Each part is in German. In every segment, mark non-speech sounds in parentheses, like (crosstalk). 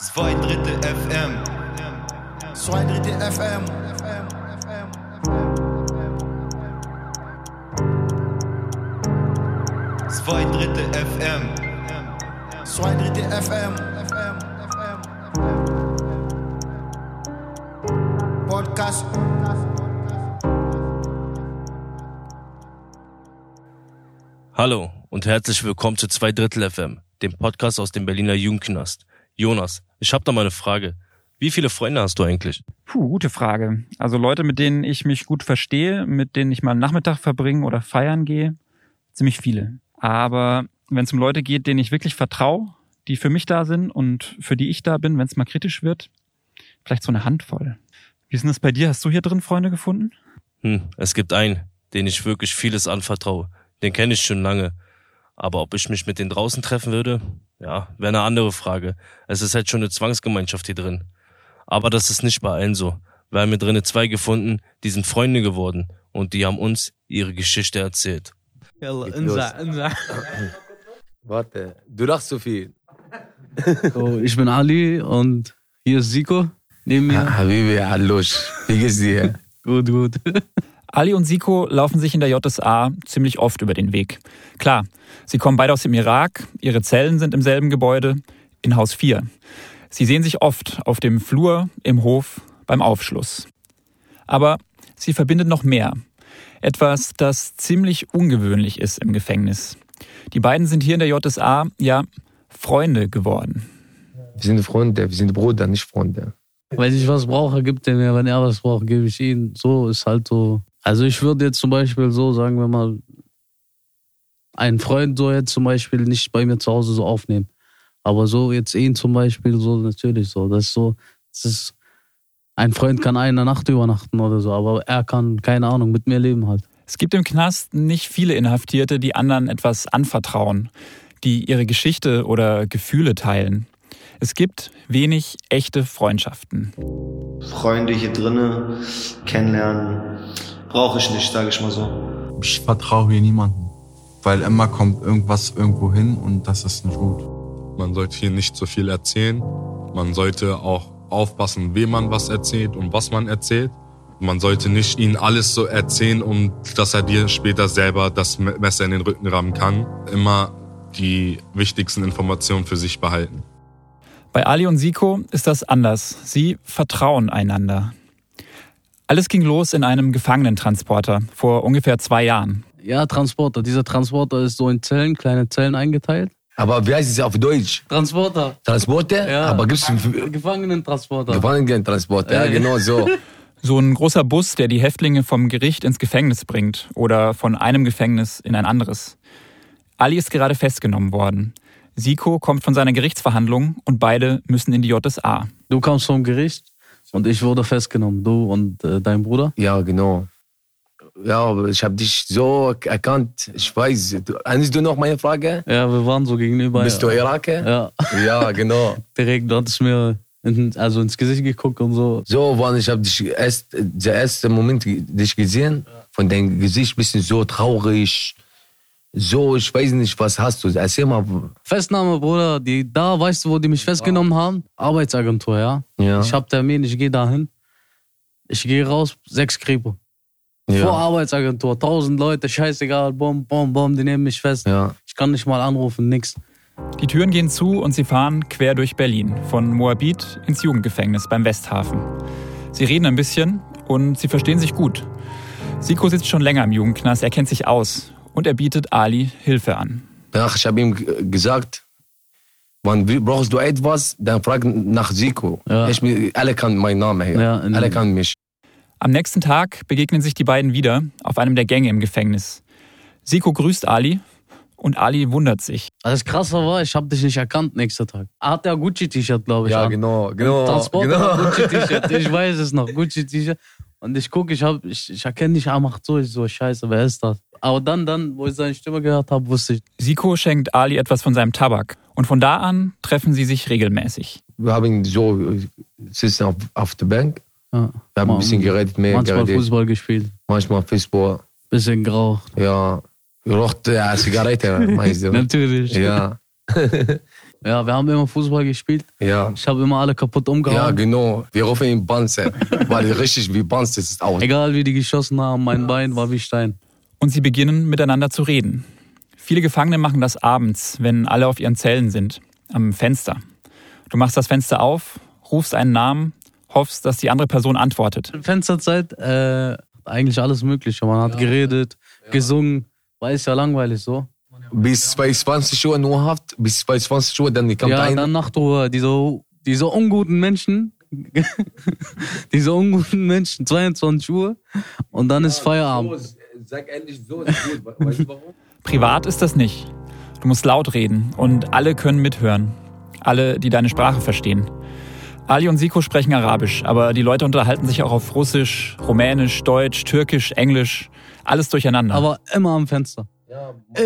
Zwei Drittel FM. Zwei Drittel FM. Zwei Drittel FM. Zwei Drittel FM. Podcast. Hallo und herzlich willkommen zu Zwei Drittel FM, dem Podcast aus dem Berliner Jugendknast. Jonas, ich habe da mal eine Frage. Wie viele Freunde hast du eigentlich? Puh, gute Frage. Also Leute, mit denen ich mich gut verstehe, mit denen ich mal einen Nachmittag verbringe oder feiern gehe, ziemlich viele. Aber wenn es um Leute geht, denen ich wirklich vertraue, die für mich da sind und für die ich da bin, wenn es mal kritisch wird, vielleicht so eine Handvoll. Wie ist denn das bei dir? Hast du hier drin Freunde gefunden? Hm, es gibt einen, den ich wirklich vieles anvertraue. Den kenne ich schon lange. Aber ob ich mich mit denen draußen treffen würde, ja, wäre eine andere Frage. Es ist halt schon eine Zwangsgemeinschaft hier drin. Aber das ist nicht bei allen so. Wir haben hier drinnen zwei gefunden, die sind Freunde geworden und die haben uns ihre Geschichte erzählt. Hello, insa, insa. (laughs) Warte, du lachst so viel. (laughs) so, ich bin Ali und hier ist Siko neben mir. Habibi, hallo, wie geht's dir? gut, gut. (laughs) Ali und Siko laufen sich in der JSA ziemlich oft über den Weg. Klar, sie kommen beide aus dem Irak, ihre Zellen sind im selben Gebäude, in Haus 4. Sie sehen sich oft auf dem Flur, im Hof, beim Aufschluss. Aber sie verbindet noch mehr. Etwas, das ziemlich ungewöhnlich ist im Gefängnis. Die beiden sind hier in der JSA, ja, Freunde geworden. Wir sind Freunde, wir sind Brüder, nicht Freunde. Wenn ich was brauche, gibt er mir. Wenn er was braucht, gebe ich ihm. So ist halt so. Also ich würde jetzt zum Beispiel so, sagen wir mal, einen Freund so jetzt zum Beispiel nicht bei mir zu Hause so aufnehmen. Aber so jetzt ihn zum Beispiel so natürlich so. Das ist so, das ist, ein Freund kann eine Nacht übernachten oder so, aber er kann, keine Ahnung, mit mir leben halt. Es gibt im Knast nicht viele Inhaftierte, die anderen etwas anvertrauen, die ihre Geschichte oder Gefühle teilen. Es gibt wenig echte Freundschaften. Freunde hier drinnen kennenlernen, brauche ich nicht, sage ich mal so. Ich vertraue hier niemanden, weil immer kommt irgendwas irgendwo hin und das ist nicht gut. Man sollte hier nicht so viel erzählen. Man sollte auch aufpassen, wem man was erzählt und was man erzählt. Man sollte nicht ihnen alles so erzählen, um dass er dir später selber das Messer in den Rücken rammen kann. Immer die wichtigsten Informationen für sich behalten. Bei Ali und Siko ist das anders. Sie vertrauen einander. Alles ging los in einem Gefangenentransporter vor ungefähr zwei Jahren. Ja, Transporter. Dieser Transporter ist so in Zellen, kleine Zellen eingeteilt. Aber wie heißt es auf Deutsch? Transporter. Transporte? Ja. Aber gibt's Gefangenentransporter. Gefangenentransporte? Ja, Ja. genau so. (laughs) So ein großer Bus, der die Häftlinge vom Gericht ins Gefängnis bringt oder von einem Gefängnis in ein anderes. Ali ist gerade festgenommen worden. Siko kommt von seiner Gerichtsverhandlung und beide müssen in die JSA. Du kamst vom Gericht und ich wurde festgenommen. Du und äh, dein Bruder. Ja, genau. Ja, aber ich habe dich so erkannt. Ich weiß. Du, erinnerst du noch meine Frage? Ja, wir waren so gegenüber. Bist du Iraker? Ja, Ja, genau. (laughs) direkt. Du hattest mir in, also ins Gesicht geguckt und so. So, wann ich habe dich erst, der erste Moment dich gesehen, von deinem Gesicht bisschen so traurig, so, ich weiß nicht, was hast du? Erzähl mal. Festnahme, Bruder. Die, da, weißt du, wo die mich festgenommen haben? Arbeitsagentur, ja. Ja. Ich hab Termin, ich gehe dahin. Ich gehe raus, sechs Kripo. Vor ja. Arbeitsagentur, tausend Leute, scheißegal, bom, bom, bom, die nehmen mich fest. ja. Ich kann nicht mal anrufen, nix. Die Türen gehen zu und sie fahren quer durch Berlin, von Moabit ins Jugendgefängnis beim Westhafen. Sie reden ein bisschen und sie verstehen sich gut. Siko sitzt schon länger im Jugendknast, er kennt sich aus und er bietet Ali Hilfe an. Danach, ich habe ihm gesagt, wann brauchst du etwas, dann frag nach Siko. Ja. Ich, bin- alle kennen meinen Namen hier. Ja, alle kennen mich. Am nächsten Tag begegnen sich die beiden wieder auf einem der Gänge im Gefängnis. Siko grüßt Ali und Ali wundert sich. Das Krasse war, ich hab dich nicht erkannt nächster Tag. Er hat ja Gucci-T-Shirt, glaube ich. Ja, an. genau, genau. Transporter genau. Gucci-T-Shirt. Ich weiß es noch, Gucci-T-Shirt. Und ich gucke, ich, hab- ich, ich erkenne dich, er macht so, ich so, scheiße, wer ist das? Aber dann, dann, wo ich seine Stimme gehört habe, wusste ich, Siko schenkt Ali etwas von seinem Tabak und von da an treffen sie sich regelmäßig. Wir haben so sitzen auf, auf der Bank. ja, Wir haben ein bisschen geredet, mehr manchmal geredet. Fußball gespielt, Manchmal Fußball. bisschen geraucht. Ja. Rocht ja, Zigarette, (laughs) meinst du? Natürlich. Ja. (laughs) Ja, wir haben immer Fußball gespielt. Ja. Ich habe immer alle kaputt umgehauen. Ja, genau. Wir rufen ihn Panzer. Weil richtig wie Panzer ist es aus. Egal wie die geschossen haben, mein Bein war wie Stein. Und sie beginnen miteinander zu reden. Viele Gefangene machen das abends, wenn alle auf ihren Zellen sind, am Fenster. Du machst das Fenster auf, rufst einen Namen, hoffst, dass die andere Person antwortet. Fensterzeit, äh, eigentlich alles Mögliche. Man hat geredet, gesungen. War ist ja langweilig so. Bis 22 Uhr nur Haft. Bis 22 Uhr, dann kommt ja, einer. dann Nachtruhe. Diese, diese unguten Menschen. (laughs) diese unguten Menschen, 22 Uhr. Und dann ist Feierabend. Sag ehrlich, so ist gut. Weißt du warum? Privat ist das nicht. Du musst laut reden und alle können mithören. Alle, die deine Sprache verstehen. Ali und Siko sprechen Arabisch, aber die Leute unterhalten sich auch auf Russisch, Rumänisch, Deutsch, Türkisch, Englisch. Alles durcheinander. Aber immer am Fenster.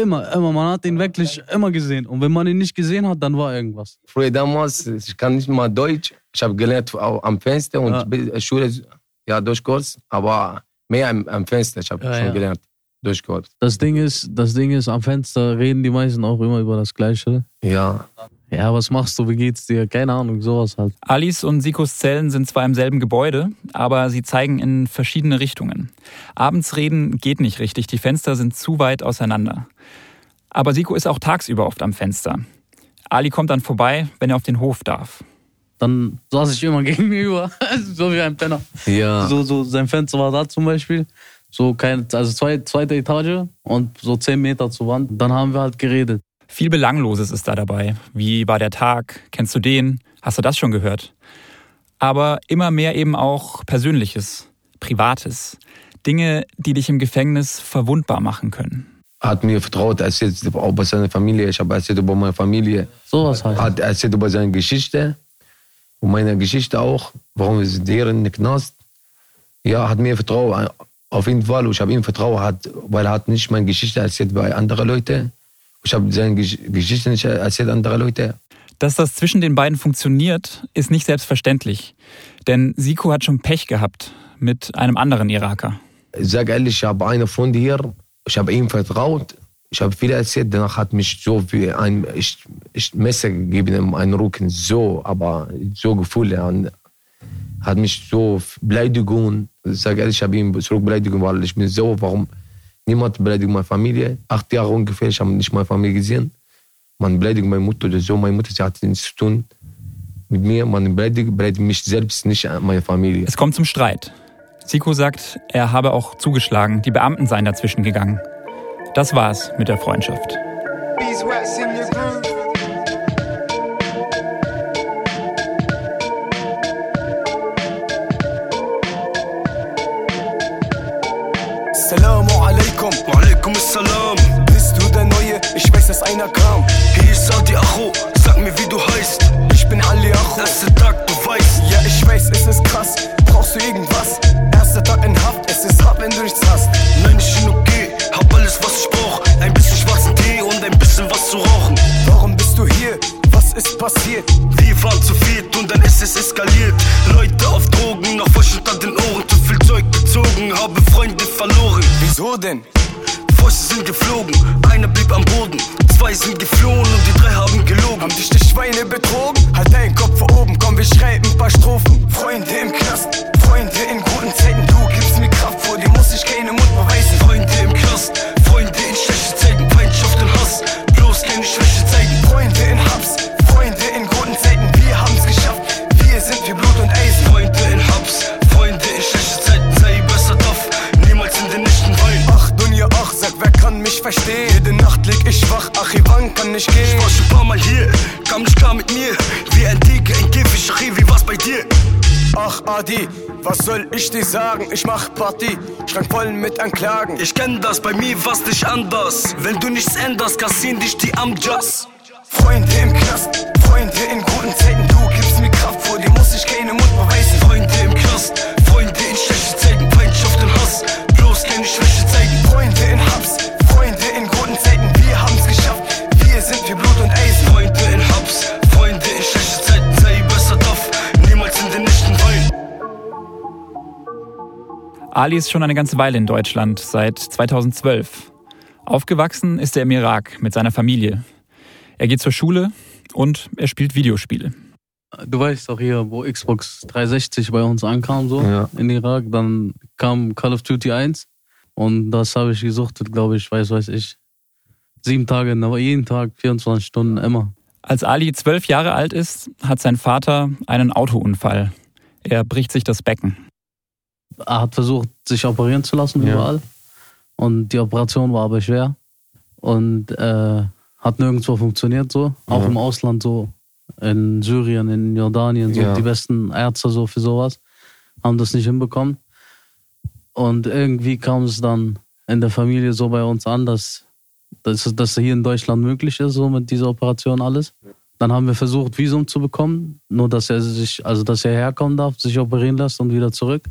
Immer, immer. Man hat ihn wirklich immer gesehen. Und wenn man ihn nicht gesehen hat, dann war irgendwas. Früher damals, ich kann nicht mal Deutsch. Ich habe gelernt am Fenster und Ja. bi- Schule, ja, Deutschkurs, aber mehr am, am Fenster. Ich habe Ja, schon ja. gelernt. Deutschkurs. Das Ding ist, das Ding ist, am Fenster reden die meisten auch immer über das Gleiche. Ja. Ja, was machst du? Wie geht's dir? Keine Ahnung, sowas halt. Alis und Sikos Zellen sind zwar im selben Gebäude, aber sie zeigen in verschiedene Richtungen. Abends reden geht nicht richtig, die Fenster sind zu weit auseinander. Aber Siko ist auch tagsüber oft am Fenster. Ali kommt dann vorbei, wenn er auf den Hof darf. Dann saß ich immer (laughs) gegenüber, so wie ein Penner. Ja. So, so, sein Fenster war da zum Beispiel. So keine, also zwei, zweite Etage und so zehn Meter zur Wand. Dann haben wir halt geredet. Viel Belangloses ist da dabei. Wie war der Tag? Kennst du den? Hast du das schon gehört? Aber immer mehr eben auch Persönliches, Privates. Dinge, die dich im Gefängnis verwundbar machen können. Hat mir vertraut, erzählt über seine Familie. Ich habe erzählt über meine Familie. Sowas halt. Hat erzählt über seine Geschichte. Und meine Geschichte auch. Warum wir sind hier in den Knast. Ja, hat mir vertraut. Auf jeden Fall. Ich habe ihm vertraut, hat, weil er hat nicht meine Geschichte erzählt bei anderen Leuten. Ich habe seine Gesch- Geschichte nicht erzählt anderen Leuten. Dass das zwischen den beiden funktioniert, ist nicht selbstverständlich. Denn Siko hat schon Pech gehabt mit einem anderen Iraker. Ich sag ehrlich, ich habe einen Freund hier, ich habe ihm vertraut, ich habe viel erzählt, danach hat mich so wie ein ich, ich Messer gegeben in meinen Rücken, so, aber so Gefühle, und hat mich so Beleidigung, ich sag ehrlich, ich habe ihm zurück Beleidigung, weil ich bin so, warum niemand beleidigt meine Familie, acht Jahre ungefähr, ich habe nicht meine Familie gesehen, man beleidigt meine Mutter oder so, meine Mutter sie hat nichts zu tun mit mir, man beleidigt, beleidigt mich selbst, nicht meine Familie. Es kommt zum Streit. Siko sagt, er habe auch zugeschlagen, die Beamten seien dazwischen gegangen. Das war's mit der Freundschaft. Beeswax in your groove. Walaikum Assalam. Bist du der Neue? Ich weiß, dass einer kam. Hier ist Adi Acho. Sag mir, wie du heißt. Ich bin Ali Acho. Erster Tag, du weißt. Ja, ich weiß, es ist krass. Brauchst du irgendwas? Erster Tag in Haft, es ist hart, wenn du nichts hast. Nein, ich bin okay. Hab alles, was ich brauch. Ein bisschen schwarzen Tee und ein bisschen was zu rauchen. Warum bist du hier? Was ist passiert? Wir waren zu viert und dann ist es eskaliert. Leute auf Drogen, noch Fäuste unter den Ohren. Zu viel Zeug gezogen, habe Freunde verloren. Wieso denn? Fäuste sind geflogen, einer blieb am Boden. Zwei sind geflohen und die drei haben gelogen. Haben dich die Schweine betrogen? Halt deinen Kopf vor oben, komm, wir schreiben ein paar Strophen. Freunde im Knast, Freunde in guten verstehen? Jede Nacht leg ich wach, ach, Ivan kann nicht gehen. Ich war schon paar Mal hier, kam nicht klar mit mir. Wie ein Tiger, ein Käfig, ach, wie war's bei dir? Ach, Adi, was soll ich dir sagen? Ich mach Party, Schrank voll mit Anklagen. Ich kenn das, bei mir war's nicht anders. Wenn du nichts änderst, kassieren dich die Amjas. Freunde im Knast, Freunde in guten Zeiten. Du gibst mir Kraft, vor dir muss ich keine Mut Ali ist schon eine ganze Weile in Deutschland, seit 2012. Aufgewachsen ist er im Irak mit seiner Familie. Er geht zur Schule, und er spielt Videospiele. Du weißt doch hier, wo Xbox 360 bei uns ankam, so Ja. in Irak, dann kam Call of Duty 1 und das habe ich gesuchtet, glaube ich, weiß, weiß ich. Sieben Tage, aber jeden Tag, 24 Stunden, immer. Als Ali zwölf Jahre alt ist, hat sein Vater einen Autounfall. Er bricht sich das Becken. Er hat versucht, sich operieren zu lassen Ja. überall. Und die Operation war aber schwer. Und äh, hat nirgendwo funktioniert so. Auch Ja. im Ausland so. In Syrien, in Jordanien, so Ja. die besten Ärzte so für sowas. Haben das nicht hinbekommen. Und irgendwie kam es dann in der Familie so bei uns an, dass, dass, dass hier in Deutschland möglich ist, so mit dieser Operation alles. Dann haben wir versucht, Visum zu bekommen, nur dass er sich, also dass er herkommen darf, sich operieren lässt und wieder zurück.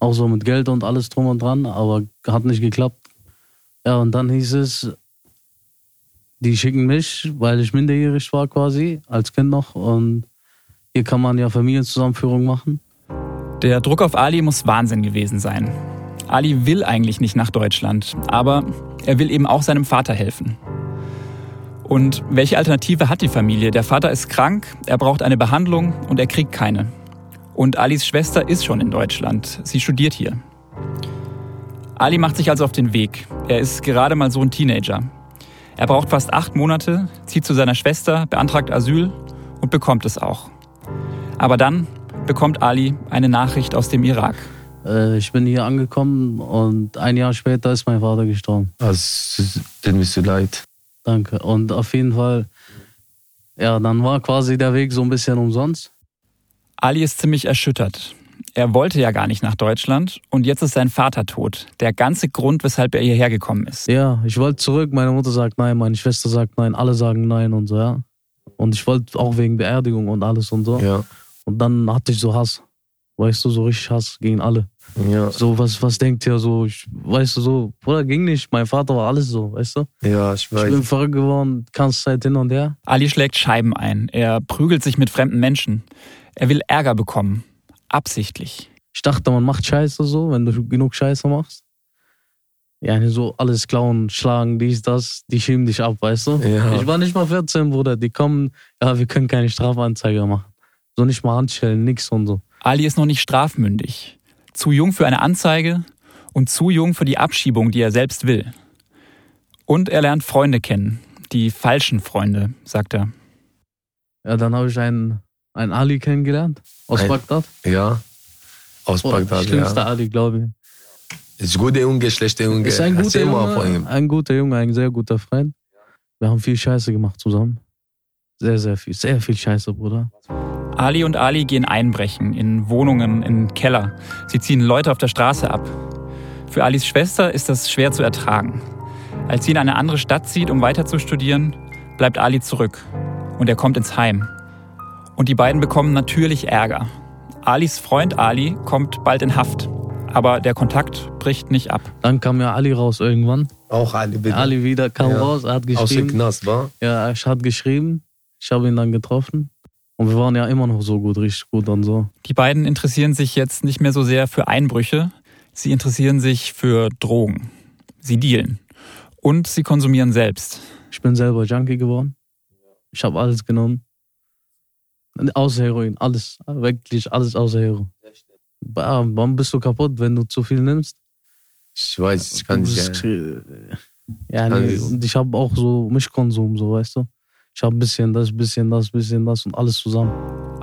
Auch so mit Geld und alles drum und dran, aber hat nicht geklappt. Ja, und dann hieß es, die schicken mich, weil ich minderjährig war quasi, als Kind noch. Und hier kann man ja Familienzusammenführung machen. Der Druck auf Ali muss Wahnsinn gewesen sein. Ali will eigentlich nicht nach Deutschland, aber er will eben auch seinem Vater helfen. Und welche Alternative hat die Familie? Der Vater ist krank, er braucht eine Behandlung und er kriegt keine. Und Alis Schwester ist schon in Deutschland. Sie studiert hier. Ali macht sich also auf den Weg. Er ist gerade mal so ein Teenager. Er braucht fast acht Monate, zieht zu seiner Schwester, beantragt Asyl und bekommt es auch. Aber dann bekommt Ali eine Nachricht aus dem Irak. Äh, ich bin hier angekommen und ein Jahr später ist mein Vater gestorben. Also, tut mir so leid. Danke. Und auf jeden Fall, ja, dann war quasi der Weg so ein bisschen umsonst. Ali ist ziemlich erschüttert. Er wollte ja gar nicht nach Deutschland und jetzt ist sein Vater tot. Der ganze Grund, weshalb er hierher gekommen ist. Ja, ich wollte zurück, meine Mutter sagt nein, meine Schwester sagt nein, alle sagen nein und so, ja. Und ich wollte auch wegen Beerdigung und alles und so. Ja. Und dann hatte ich so Hass. Weißt du, so richtig Hass gegen alle. Ja. So, was, was denkt ihr so? Ich, weißt du, so, Bruder, ging nicht. Mein Vater war alles so, weißt du? Ja, ich Ich bin weiß. verrückt geworden, kannst Zeit hin und her. Ali schlägt Scheiben ein. Er prügelt sich mit fremden Menschen. Er will Ärger bekommen. Absichtlich. Ich dachte, man macht Scheiße so, wenn du genug Scheiße machst. Ja, so alles klauen, schlagen, dies, das, die schieben dich ab, weißt du? Ja. Ich war nicht mal 14, Bruder. Die kommen, ja, wir können keine Strafanzeige machen. So nicht mal Handschellen, nix und so. Ali ist noch nicht strafmündig. Zu jung für eine Anzeige und zu jung für die Abschiebung, die er selbst will. Und er lernt Freunde kennen. Die falschen Freunde, sagt er. Ja, dann habe ich einen, einen Ali kennengelernt aus Ein- Bagdad. Ja. Aus Oh, Bagdad, schlimmster ja. Ali, glaube ich. Ist guter Junge, schlechter Junge. Ist ein guter Erzähl mal von Junge, ihm. ein guter Junge, ein sehr guter Freund. Wir haben viel Scheiße gemacht zusammen. Sehr, sehr viel, sehr viel Scheiße, Bruder. Ali und Ali gehen einbrechen in Wohnungen, in Keller. Sie ziehen Leute auf der Straße ab. Für Alis Schwester ist das schwer zu ertragen. Als sie in eine andere Stadt zieht, um weiter zu studieren, bleibt Ali zurück. Und er kommt ins Heim. Und die beiden bekommen natürlich Ärger. Alis Freund Ali kommt bald in Haft. Aber der Kontakt bricht nicht ab. Dann kam ja Ali raus irgendwann. Auch Ali, bitte. Ali wieder kam Ja. raus, er hat Aus dem geschrieben. Knast, war? Ja, ich hat geschrieben. Ich habe ihn dann getroffen. Und wir waren ja immer noch so gut, richtig gut und so. Die beiden interessieren sich jetzt nicht mehr so sehr für Einbrüche, sie interessieren sich für Drogen. Sie dealen. Und sie konsumieren selbst. Ich bin selber Junkie geworden. Ich habe alles genommen. Außer Heroin, alles. Wirklich alles außer Heroin. Ja, Warum bist du kaputt, wenn du zu viel nimmst? Ich weiß, ich kann nicht. bist, Ja. nee, ich- und ich habe auch so Mischkonsum, so weißt du. Ich habe ein bisschen das, bisschen das, bisschen das und alles zusammen.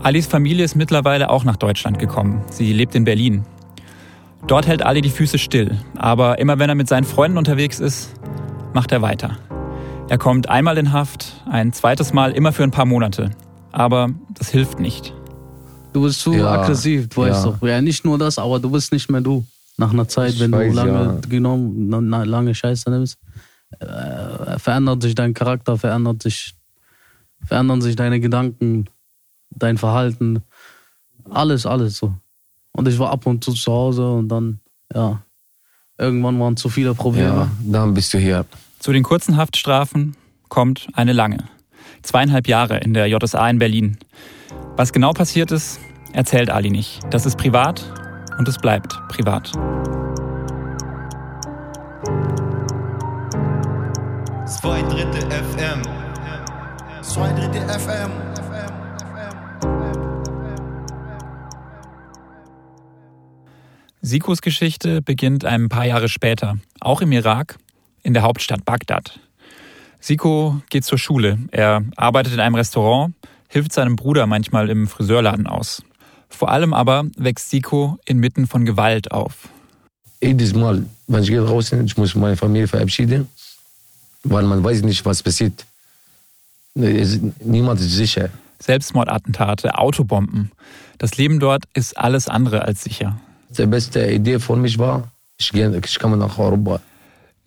Alis Familie ist mittlerweile auch nach Deutschland gekommen. Sie lebt in Berlin. Dort hält Ali die Füße still. Aber immer wenn er mit seinen Freunden unterwegs ist, macht er weiter. Er kommt einmal in Haft, ein zweites Mal immer für ein paar Monate. Aber das hilft nicht. Du bist zu Ja, aggressiv, du weißt ja. doch. Ja, nicht nur das, aber du bist nicht mehr du. Nach einer Zeit, Ich wenn weiß, du lange ja. genommen, lange Scheiße nimmst, äh, verändert sich dein Charakter, verändert sich, verändern sich deine Gedanken, dein Verhalten, alles, alles so. Und ich war ab und zu zu Hause und dann, ja, irgendwann waren zu viele Probleme. ja, dann bist du hier. Zu den kurzen Haftstrafen kommt eine lange. Zweieinhalb Jahre in der JSA in Berlin. Was genau passiert ist, erzählt Ali nicht. Das ist privat und es bleibt privat. Zwei Drittel FM. Zwei Drittel FM. Sikos Geschichte beginnt ein paar Jahre später, auch im Irak, in der Hauptstadt Bagdad. Siko geht zur Schule. Er arbeitet in einem Restaurant, hilft seinem Bruder manchmal im Friseurladen aus. Vor allem aber wächst Siko inmitten von Gewalt auf. Jedes Mal, wenn ich gehe raus, ich muss meine Familie verabschieden, weil man weiß nicht, was passiert. Niemand ist sicher. Selbstmordattentate, Autobomben. Das Leben dort ist alles andere als sicher. Die beste Idee für mich war, ich, gehe, ich komme nach Europa.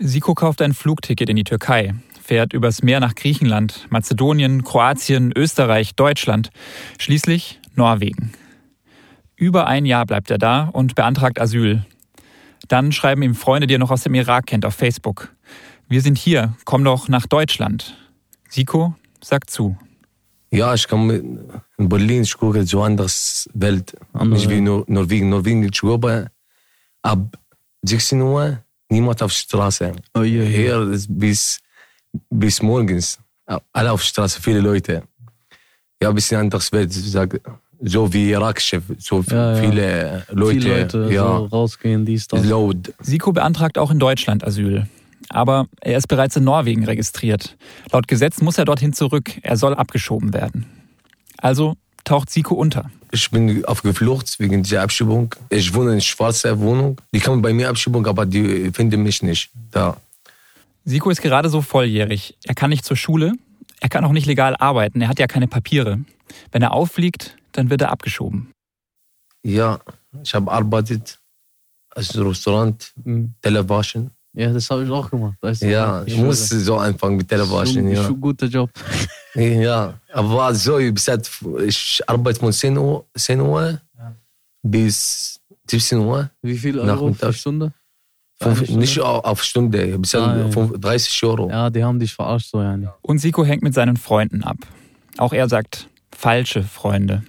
Siko kauft ein Flugticket in die Türkei, fährt übers Meer nach Griechenland, Mazedonien, Kroatien, Österreich, Deutschland, schließlich Norwegen. Über ein Jahr bleibt er da und beantragt Asyl. Dann schreiben ihm Freunde, die er noch aus dem Irak kennt, auf Facebook. Wir sind hier, komm doch nach Deutschland. Siko sagt zu. Ja, ich komme in Berlin, ich gucke so anders Welt. Andere Nicht wie Nor Norwegen. Norwegen, ich glaube, ab 16 Uhr niemand auf der Straße. Oh, je, je. Hier ist bis, bis morgens. Alle auf der Straße, viele Leute. Ja, ein bisschen anders Welt. Sag, so wie irakische, so Ja, ja. viele Leute. Viele Leute ja, so rausgehen, dies, das. laut. Siko beantragt auch in Deutschland Asyl. Aber er ist bereits in Norwegen registriert. Laut Gesetz muss er dorthin zurück. Er soll abgeschoben werden. Also taucht Siko unter. Ich bin aufgeflucht wegen dieser Abschiebung. Ich wohne in schwarzer Wohnung. Die kommen bei mir Abschiebung, aber die finden mich nicht da. Siko ist gerade so volljährig. Er kann nicht zur Schule. Er kann auch nicht legal arbeiten. Er hat ja keine Papiere. Wenn er auffliegt, dann wird er abgeschoben. Ja, ich habe arbeitet als Restaurant, Mhm. Teller waschen. Ja, das habe ich auch gemacht. Weißt du? Ja, ich muss so anfangen mit Teller waschen. Schon, Ja. schon guter Job. (laughs) ja, aber so, jetzt, ich arbeite von 10 Uhr, 10 Uhr bis 17 Uhr. Wie viel Euro pro. Stunde? Fünf, nicht auf auf Stunde, bis Ah, ja. 30 Euro. Ja, die haben dich verarscht, so, ja. Und Siko hängt mit seinen Freunden ab. Auch er sagt, falsche Freunde.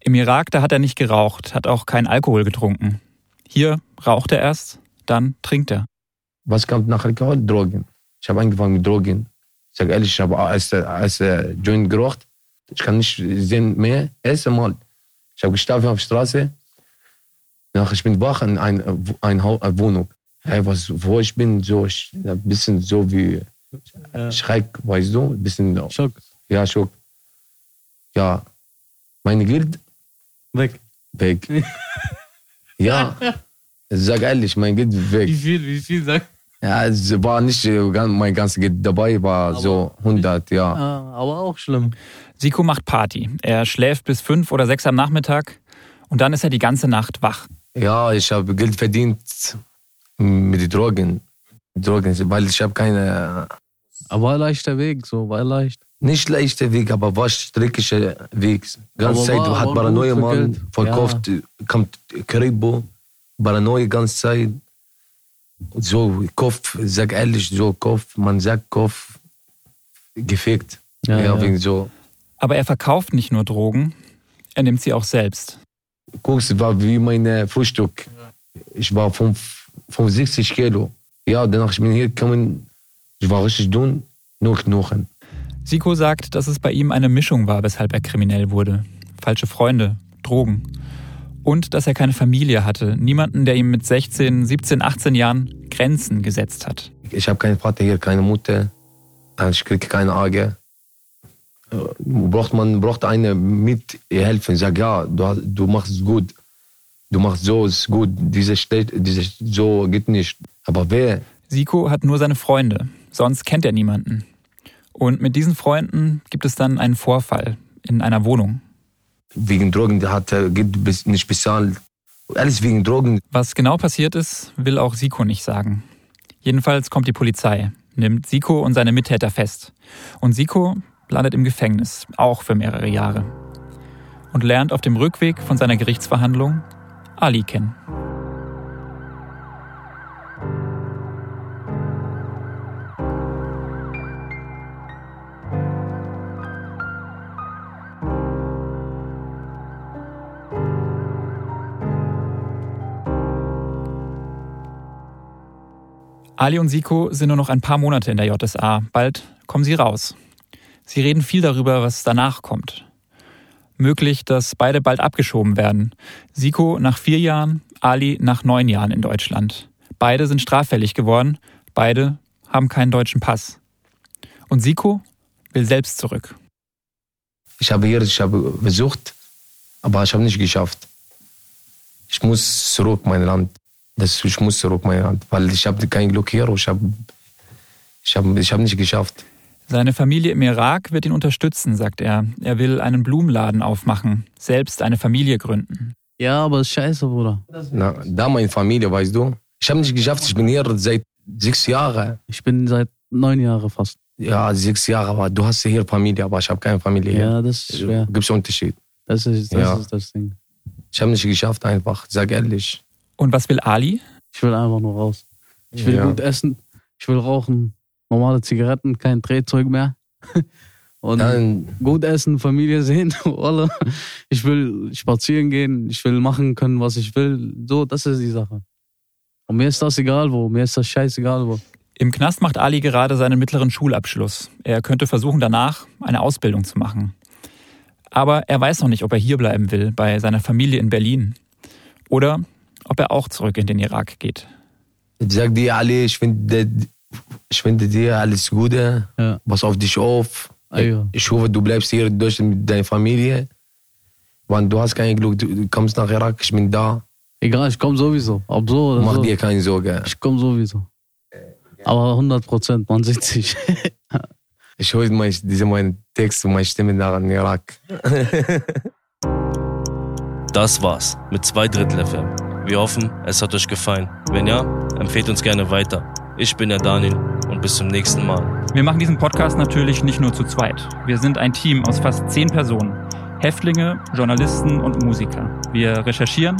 Im Irak, da hat er nicht geraucht, hat auch keinen Alkohol getrunken. Hier raucht er erst, dann trinkt er. Was kommt nach Alkohol? Drogen. Ich habe angefangen mit Drogen. Ich sage ehrlich, ich habe als, als äh, Joint geraucht. Ich kann nicht sehen mehr. Erste Mal. Ich habe geschlafen auf der Straße. Nach, ich bin wach in ein, ein, Hau- eine Wohnung. Hey, was, wo ich bin, so, ich, ein bisschen so wie Schreck, weißt du? Ein bisschen, Schock. ja, Schock. Ja, mein Geld Weg. weg. (laughs) ja, sag ehrlich, mein Geld weg. Wie viel, wie viel sag? Ja, es war nicht äh, mein ganzes Geld dabei, war so 100, ja. Ah, aber auch schlimm. Siko macht Party. Er schläft bis fünf oder sechs am Nachmittag und dann ist er die ganze Nacht wach. Ja, ich habe Geld verdient mit den Drogen. Drogen, weil ich habe keine, Aber war leichter Weg, so, war leicht. nicht leichter Weg, aber war streckiger Weg. Ganze Zeit war- hat Paranoia Mann Geld. verkauft, kommt Kribo, Paranoia ganze Zeit. So, Kopf, sag ehrlich, so Kopf, man sagt Kopf, gefickt. Ja, Ja, ja. wegen so. Aber er verkauft nicht nur Drogen, er nimmt sie auch selbst. Guckst, war wie mein Frühstück. Ich war fünf- 65 Kilo. Ja, danach ich bin hier gekommen, ich war richtig dünn, nur Knochen. Siko sagt, dass es bei ihm eine Mischung war, weshalb er kriminell wurde. Falsche Freunde, Drogen. Und dass er keine Familie hatte, niemanden, der ihm mit 16, 17, 18 Jahren Grenzen gesetzt hat. Ich habe keinen Vater hier, keine Mutter. Äh, Ich kriege keine Auge. Äh, Braucht man braucht eine mit ihr helfen. Sag ja, du, du machst es gut. Du machst so, ist gut. Diese steht, diese so geht nicht. Aber wer? Siko hat nur seine Freunde, sonst kennt er niemanden. Und mit diesen Freunden gibt es dann einen Vorfall in einer Wohnung. Wegen Drogen der hat er geht bis- nicht bezahlt. Alles wegen Drogen. Was genau passiert ist, will auch Siko nicht sagen. Jedenfalls kommt die Polizei, nimmt Siko und seine Mittäter fest. Und Siko landet im Gefängnis, auch für mehrere Jahre. Und lernt auf dem Rückweg von seiner Gerichtsverhandlung Ali kennen. Ali und Siko sind nur noch ein paar Monate in der JSA. Bald kommen sie raus. Sie reden viel darüber, was danach kommt. Möglich, dass beide bald abgeschoben werden. Siko nach vier Jahren, Ali nach neun Jahren in Deutschland. Beide sind straffällig geworden, beide haben keinen deutschen Pass. Und Siko will selbst zurück. Ich habe hier, ich habe versucht, aber ich habe nicht geschafft. Ich muss zurück mein Land. Das, ich muss zurück mein Land, weil ich habe kein Glück hier. Ich habe, ich habe, ich habe nicht geschafft. Seine Familie im Irak wird ihn unterstützen, sagt er. Er will einen Blumenladen aufmachen, selbst eine Familie gründen. Ja, aber ist scheiße, Bruder. Na, da meine Familie, weißt du. Ich habe nicht geschafft. Ich bin hier seit sechs Jahren. Ich bin seit neun Jahren fast. Ja, sechs Jahre. Aber du hast hier Familie, aber ich habe keine Familie hier. Ja, das ist schwer. Gibt es Unterschied? Das ist das, Ja. ist das Ding. Ich habe nicht geschafft einfach. Sag ehrlich. Und was will Ali? Ich will einfach nur raus. Ich will Ja. gut essen. Ich will rauchen. Normale Zigaretten, kein Drehzeug mehr. (laughs) Und Dann, gut essen, Familie sehen. (laughs) Wallah. Ich will spazieren gehen. Ich will machen können, was ich will. So, das ist die Sache. Und mir ist das egal wo. Mir ist das scheißegal wo. Im Knast macht Ali gerade seinen mittleren Schulabschluss. Er könnte versuchen, danach eine Ausbildung zu machen. Aber er weiß noch nicht, ob er hier bleiben will, bei seiner Familie in Berlin. Oder ob er auch zurück in den Irak geht. ich sag dir, Ali, ich finde ich finde dir alles Gute. Ja. Pass auf dich auf. Ayo. Ich hoffe, du bleibst hier in Deutschland mit deiner Familie. Weil du hast kein Glück, du du kommst nach Irak, ich bin da. Egal, ich komme sowieso. Ob so oder Mach so. dir keine Sorge. Ich komme sowieso. Aber 100 Prozent, man sieht sich. (laughs) Ich höre mein, diese meinen Text und meine Stimme nach in Irak. (laughs) Das war's mit zwei Drittel FM. Wir hoffen, es hat euch gefallen. Wenn ja, empfehlt uns gerne weiter. Ich bin der Daniel und bis zum nächsten Mal. Wir machen diesen Podcast natürlich nicht nur zu zweit. Wir sind ein Team aus fast zehn Personen. Häftlinge, Journalisten und Musiker. Wir recherchieren,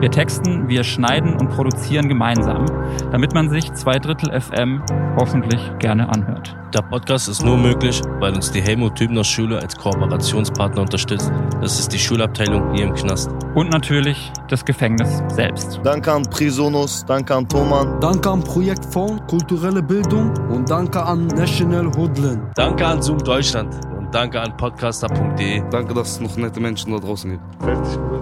wir texten, wir schneiden und produzieren gemeinsam, damit man sich zwei Drittel FM hoffentlich gerne anhört. Der Podcast ist nur möglich, weil uns die Helmut Hübner Schule als Kooperationspartner unterstützt. Das ist die Schulabteilung hier im Knast. Und natürlich das Gefängnis selbst. Danke an Prisonus, danke an Thoman. Danke an Projektfonds Kulturelle Bildung und danke an National Hoodland. Danke an Zoom Deutschland danke an podcaster.de. Danke, dass es noch nette Menschen da draußen gibt. Fertig, Bruder.